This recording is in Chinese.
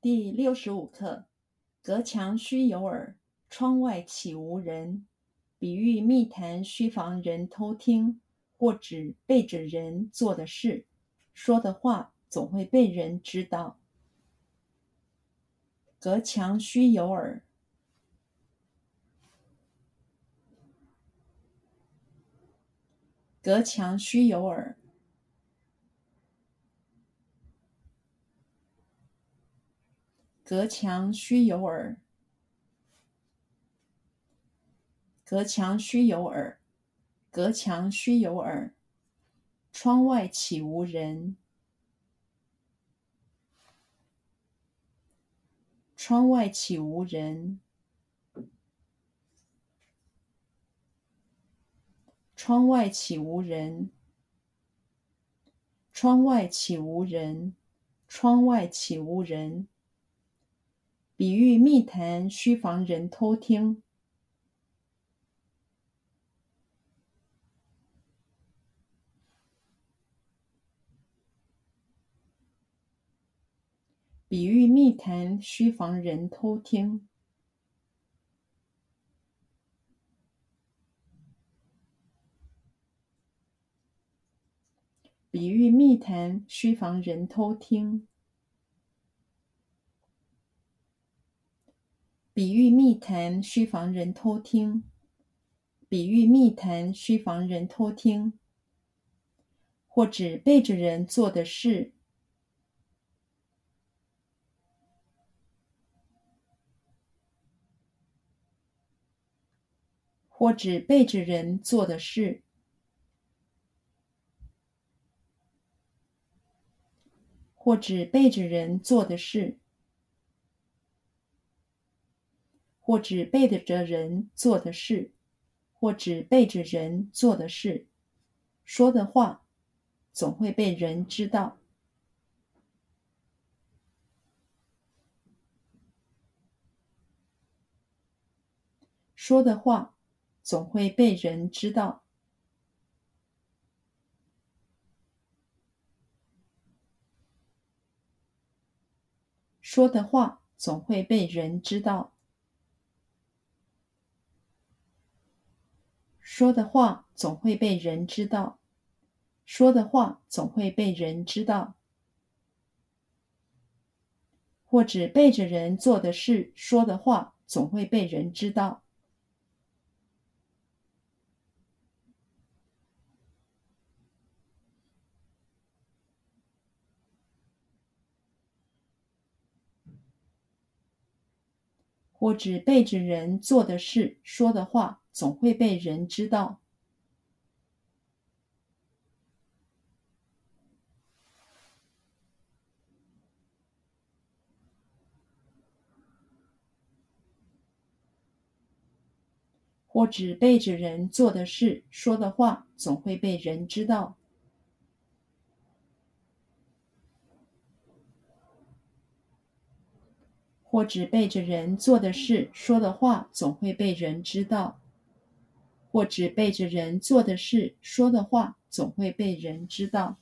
第六十五课：隔墙须有耳，窗外岂无人？比喻密谈须防人偷听，或指背着人做的事，说的话总会被人知道。隔墙须有耳。隔墙须有耳。隔墙须有耳。隔墙须有耳。隔墙须有耳。窗外岂无人？窗外岂无人？窗外岂无人？窗外岂无人？窗外岂无人？比喻密谈须防人偷听。比喻密谈须防人偷听。比喻密谈须防人偷听。比喻密谈须防人偷听，比喻密谈须防人偷听，或指背着人做的事，或指背着人做的事，或指背着人做的事。或指背着人做的事，或指背着人做的事，说的话总会被人知道。说的话总会被人知道。说的话总会被人知道。说的话总会被人知道，说的话总会被人知道，或指背着人做的事，说的话总会被人知道，或指背着人做的事，说的话。总会被人知道，或指背着人做的事，说的话总会被人知道。或指背着人做的事，说的话总会被人知道。或指背着人做的事，说的话总会被人知道。